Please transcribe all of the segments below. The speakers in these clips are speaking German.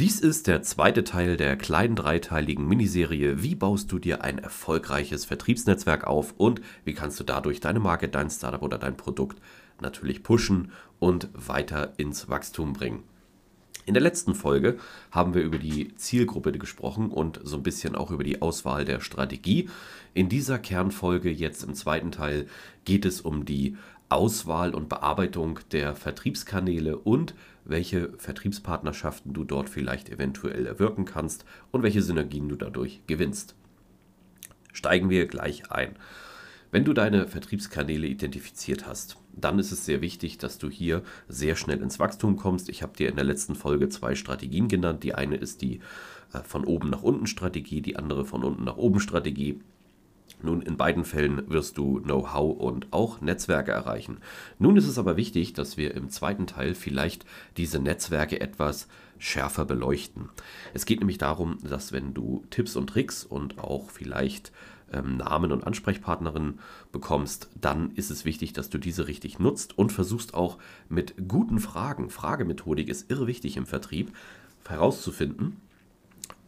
Dies ist der zweite Teil der kleinen dreiteiligen Miniserie Wie baust du dir ein erfolgreiches Vertriebsnetzwerk auf und wie kannst du dadurch deine Marke, dein Startup oder dein Produkt natürlich pushen und weiter ins Wachstum bringen. In der letzten Folge haben wir über die Zielgruppe gesprochen und so ein bisschen auch über die Auswahl der Strategie. In dieser Kernfolge jetzt im zweiten Teil geht es um die Auswahl und Bearbeitung der Vertriebskanäle und welche Vertriebspartnerschaften du dort vielleicht eventuell erwirken kannst und welche Synergien du dadurch gewinnst. Steigen wir gleich ein. Wenn du deine Vertriebskanäle identifiziert hast, dann ist es sehr wichtig, dass du hier sehr schnell ins Wachstum kommst. Ich habe dir in der letzten Folge zwei Strategien genannt. Die eine ist die äh, von oben nach unten Strategie, die andere von unten nach oben Strategie. Nun, in beiden Fällen wirst du Know-how und auch Netzwerke erreichen. Nun ist es aber wichtig, dass wir im zweiten Teil vielleicht diese Netzwerke etwas schärfer beleuchten. Es geht nämlich darum, dass wenn du Tipps und Tricks und auch vielleicht ähm, Namen und Ansprechpartnerinnen bekommst, dann ist es wichtig, dass du diese richtig nutzt und versuchst auch mit guten Fragen, Fragemethodik ist irre wichtig im Vertrieb, herauszufinden,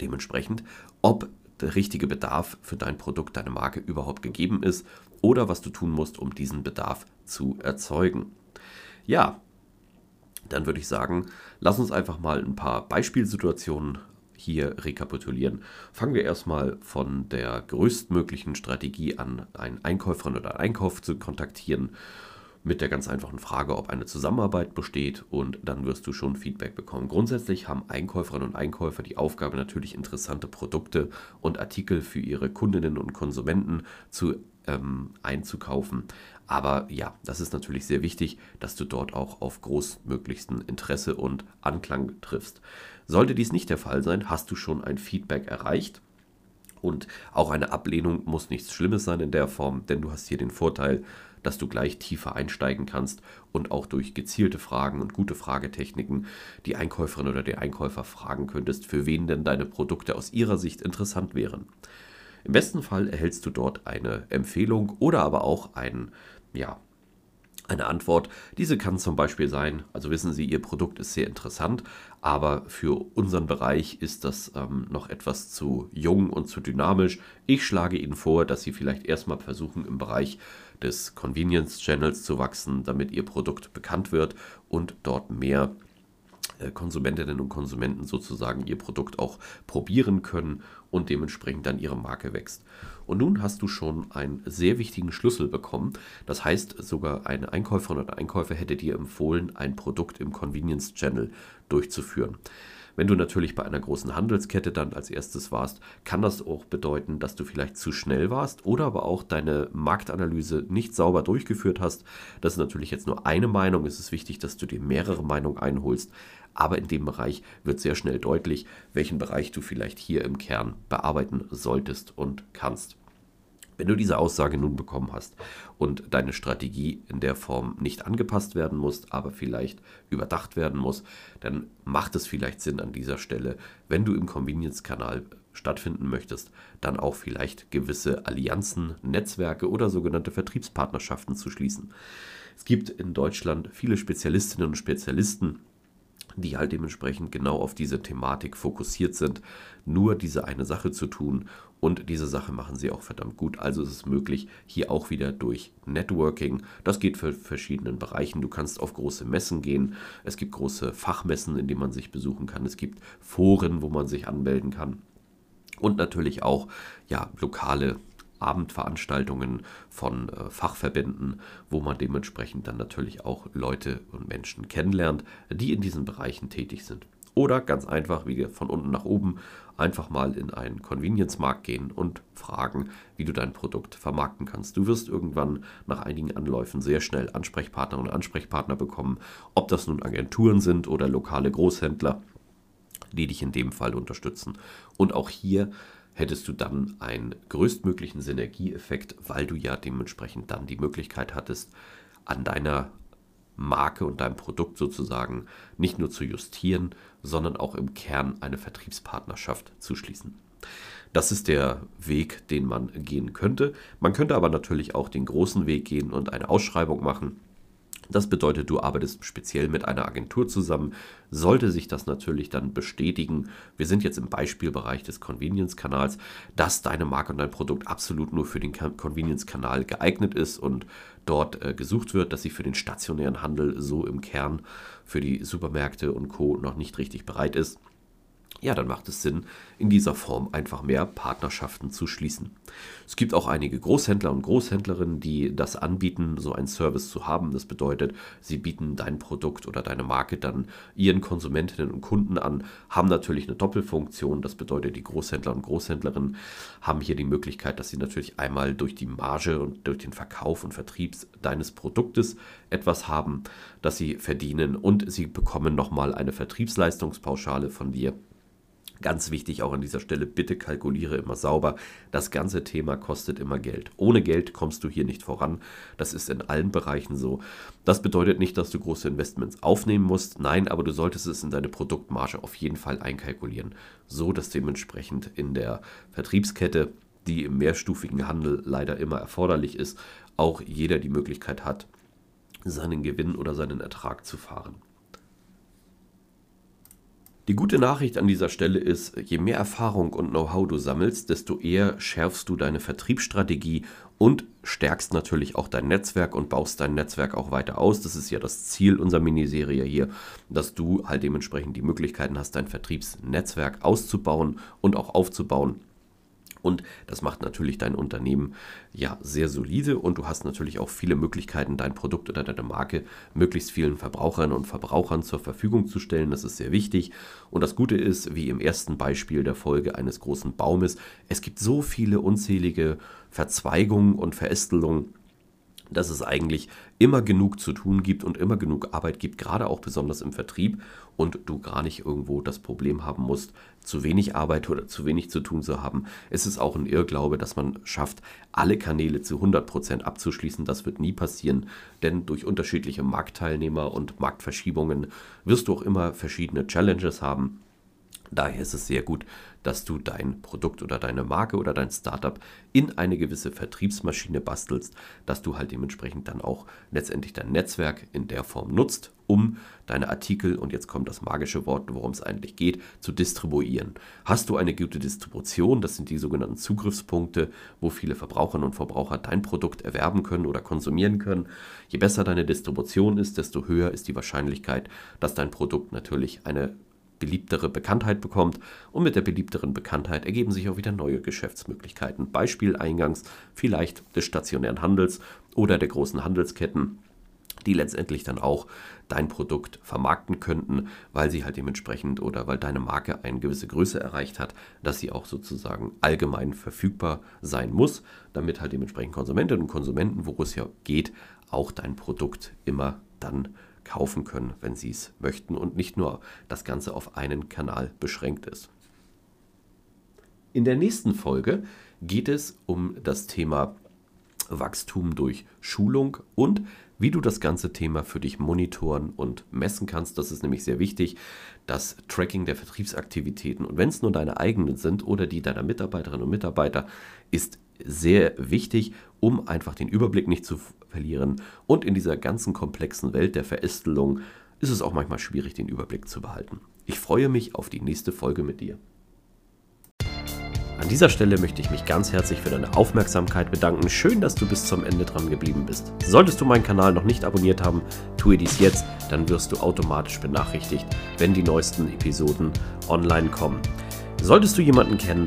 dementsprechend, ob der richtige Bedarf für dein Produkt, deine Marke überhaupt gegeben ist oder was du tun musst, um diesen Bedarf zu erzeugen. Ja, dann würde ich sagen, lass uns einfach mal ein paar Beispielsituationen hier rekapitulieren. Fangen wir erstmal von der größtmöglichen Strategie an, einen Einkäuferin oder einen Einkauf zu kontaktieren mit der ganz einfachen Frage, ob eine Zusammenarbeit besteht und dann wirst du schon Feedback bekommen. Grundsätzlich haben Einkäuferinnen und Einkäufer die Aufgabe natürlich interessante Produkte und Artikel für ihre Kundinnen und Konsumenten zu ähm, einzukaufen. Aber ja, das ist natürlich sehr wichtig, dass du dort auch auf großmöglichsten Interesse und Anklang triffst. Sollte dies nicht der Fall sein, hast du schon ein Feedback erreicht. Und auch eine Ablehnung muss nichts Schlimmes sein in der Form, denn du hast hier den Vorteil, dass du gleich tiefer einsteigen kannst und auch durch gezielte Fragen und gute Fragetechniken die Einkäuferin oder der Einkäufer fragen könntest, für wen denn deine Produkte aus ihrer Sicht interessant wären. Im besten Fall erhältst du dort eine Empfehlung oder aber auch ein, ja, eine Antwort. Diese kann zum Beispiel sein, also wissen Sie, Ihr Produkt ist sehr interessant, aber für unseren Bereich ist das ähm, noch etwas zu jung und zu dynamisch. Ich schlage Ihnen vor, dass Sie vielleicht erstmal versuchen, im Bereich des Convenience Channels zu wachsen, damit Ihr Produkt bekannt wird und dort mehr Konsumentinnen und Konsumenten sozusagen ihr Produkt auch probieren können und dementsprechend dann ihre Marke wächst. Und nun hast du schon einen sehr wichtigen Schlüssel bekommen. Das heißt, sogar eine Einkäuferin oder Einkäufer hätte dir empfohlen, ein Produkt im Convenience Channel durchzuführen. Wenn du natürlich bei einer großen Handelskette dann als erstes warst, kann das auch bedeuten, dass du vielleicht zu schnell warst oder aber auch deine Marktanalyse nicht sauber durchgeführt hast. Das ist natürlich jetzt nur eine Meinung. Es ist wichtig, dass du dir mehrere Meinungen einholst. Aber in dem Bereich wird sehr schnell deutlich, welchen Bereich du vielleicht hier im Kern bearbeiten solltest und kannst. Wenn du diese Aussage nun bekommen hast und deine Strategie in der Form nicht angepasst werden muss, aber vielleicht überdacht werden muss, dann macht es vielleicht Sinn an dieser Stelle, wenn du im Convenience-Kanal stattfinden möchtest, dann auch vielleicht gewisse Allianzen, Netzwerke oder sogenannte Vertriebspartnerschaften zu schließen. Es gibt in Deutschland viele Spezialistinnen und Spezialisten, die halt dementsprechend genau auf diese Thematik fokussiert sind, nur diese eine Sache zu tun. Und diese Sache machen sie auch verdammt gut. Also ist es möglich, hier auch wieder durch Networking, das geht für verschiedenen Bereichen. Du kannst auf große Messen gehen, es gibt große Fachmessen, in denen man sich besuchen kann, es gibt Foren, wo man sich anmelden kann. Und natürlich auch ja, lokale Abendveranstaltungen von äh, Fachverbänden, wo man dementsprechend dann natürlich auch Leute und Menschen kennenlernt, die in diesen Bereichen tätig sind. Oder ganz einfach, wie von unten nach oben, einfach mal in einen Convenience-Markt gehen und fragen, wie du dein Produkt vermarkten kannst. Du wirst irgendwann nach einigen Anläufen sehr schnell Ansprechpartnerinnen und Ansprechpartner bekommen, ob das nun Agenturen sind oder lokale Großhändler, die dich in dem Fall unterstützen. Und auch hier hättest du dann einen größtmöglichen Synergieeffekt, weil du ja dementsprechend dann die Möglichkeit hattest, an deiner Marke und deinem Produkt sozusagen nicht nur zu justieren, sondern auch im Kern eine Vertriebspartnerschaft zu schließen. Das ist der Weg, den man gehen könnte. Man könnte aber natürlich auch den großen Weg gehen und eine Ausschreibung machen das bedeutet, du arbeitest speziell mit einer Agentur zusammen. Sollte sich das natürlich dann bestätigen, wir sind jetzt im Beispielbereich des Convenience-Kanals, dass deine Marke und dein Produkt absolut nur für den Convenience-Kanal geeignet ist und dort äh, gesucht wird, dass sie für den stationären Handel so im Kern für die Supermärkte und Co. noch nicht richtig bereit ist ja, dann macht es Sinn, in dieser Form einfach mehr Partnerschaften zu schließen. Es gibt auch einige Großhändler und Großhändlerinnen, die das anbieten, so einen Service zu haben. Das bedeutet, sie bieten dein Produkt oder deine Marke dann ihren Konsumentinnen und Kunden an, haben natürlich eine Doppelfunktion. Das bedeutet, die Großhändler und Großhändlerinnen haben hier die Möglichkeit, dass sie natürlich einmal durch die Marge und durch den Verkauf und Vertrieb deines Produktes etwas haben, das sie verdienen und sie bekommen nochmal eine Vertriebsleistungspauschale von dir Ganz wichtig auch an dieser Stelle, bitte kalkuliere immer sauber. Das ganze Thema kostet immer Geld. Ohne Geld kommst du hier nicht voran. Das ist in allen Bereichen so. Das bedeutet nicht, dass du große Investments aufnehmen musst. Nein, aber du solltest es in deine Produktmarge auf jeden Fall einkalkulieren. So dass dementsprechend in der Vertriebskette, die im mehrstufigen Handel leider immer erforderlich ist, auch jeder die Möglichkeit hat, seinen Gewinn oder seinen Ertrag zu fahren. Die gute Nachricht an dieser Stelle ist, je mehr Erfahrung und Know-how du sammelst, desto eher schärfst du deine Vertriebsstrategie und stärkst natürlich auch dein Netzwerk und baust dein Netzwerk auch weiter aus. Das ist ja das Ziel unserer Miniserie hier, dass du halt dementsprechend die Möglichkeiten hast, dein Vertriebsnetzwerk auszubauen und auch aufzubauen. Und das macht natürlich dein Unternehmen ja sehr solide und du hast natürlich auch viele Möglichkeiten, dein Produkt oder deine Marke möglichst vielen Verbrauchern und Verbrauchern zur Verfügung zu stellen. Das ist sehr wichtig. Und das Gute ist, wie im ersten Beispiel der Folge eines großen Baumes, es gibt so viele unzählige Verzweigungen und Verästelungen dass es eigentlich immer genug zu tun gibt und immer genug Arbeit gibt, gerade auch besonders im Vertrieb und du gar nicht irgendwo das Problem haben musst, zu wenig Arbeit oder zu wenig zu tun zu haben. Es ist auch ein Irrglaube, dass man schafft, alle Kanäle zu 100% abzuschließen. Das wird nie passieren, denn durch unterschiedliche Marktteilnehmer und Marktverschiebungen wirst du auch immer verschiedene Challenges haben. Daher ist es sehr gut, dass du dein Produkt oder deine Marke oder dein Startup in eine gewisse Vertriebsmaschine bastelst, dass du halt dementsprechend dann auch letztendlich dein Netzwerk in der Form nutzt, um deine Artikel, und jetzt kommt das magische Wort, worum es eigentlich geht, zu distribuieren. Hast du eine gute Distribution, das sind die sogenannten Zugriffspunkte, wo viele Verbraucherinnen und Verbraucher dein Produkt erwerben können oder konsumieren können. Je besser deine Distribution ist, desto höher ist die Wahrscheinlichkeit, dass dein Produkt natürlich eine beliebtere Bekanntheit bekommt und mit der beliebteren Bekanntheit ergeben sich auch wieder neue Geschäftsmöglichkeiten. Beispiel eingangs vielleicht des stationären Handels oder der großen Handelsketten die letztendlich dann auch dein Produkt vermarkten könnten, weil sie halt dementsprechend oder weil deine Marke eine gewisse Größe erreicht hat, dass sie auch sozusagen allgemein verfügbar sein muss, damit halt dementsprechend Konsumentinnen und Konsumenten, wo es ja geht, auch dein Produkt immer dann kaufen können, wenn sie es möchten und nicht nur das Ganze auf einen Kanal beschränkt ist. In der nächsten Folge geht es um das Thema Wachstum durch Schulung und wie du das ganze Thema für dich monitoren und messen kannst. Das ist nämlich sehr wichtig. Das Tracking der Vertriebsaktivitäten und wenn es nur deine eigenen sind oder die deiner Mitarbeiterinnen und Mitarbeiter, ist sehr wichtig, um einfach den Überblick nicht zu verlieren. Und in dieser ganzen komplexen Welt der Verästelung ist es auch manchmal schwierig, den Überblick zu behalten. Ich freue mich auf die nächste Folge mit dir. An dieser Stelle möchte ich mich ganz herzlich für deine Aufmerksamkeit bedanken. Schön, dass du bis zum Ende dran geblieben bist. Solltest du meinen Kanal noch nicht abonniert haben, tue dies jetzt, dann wirst du automatisch benachrichtigt, wenn die neuesten Episoden online kommen. Solltest du jemanden kennen,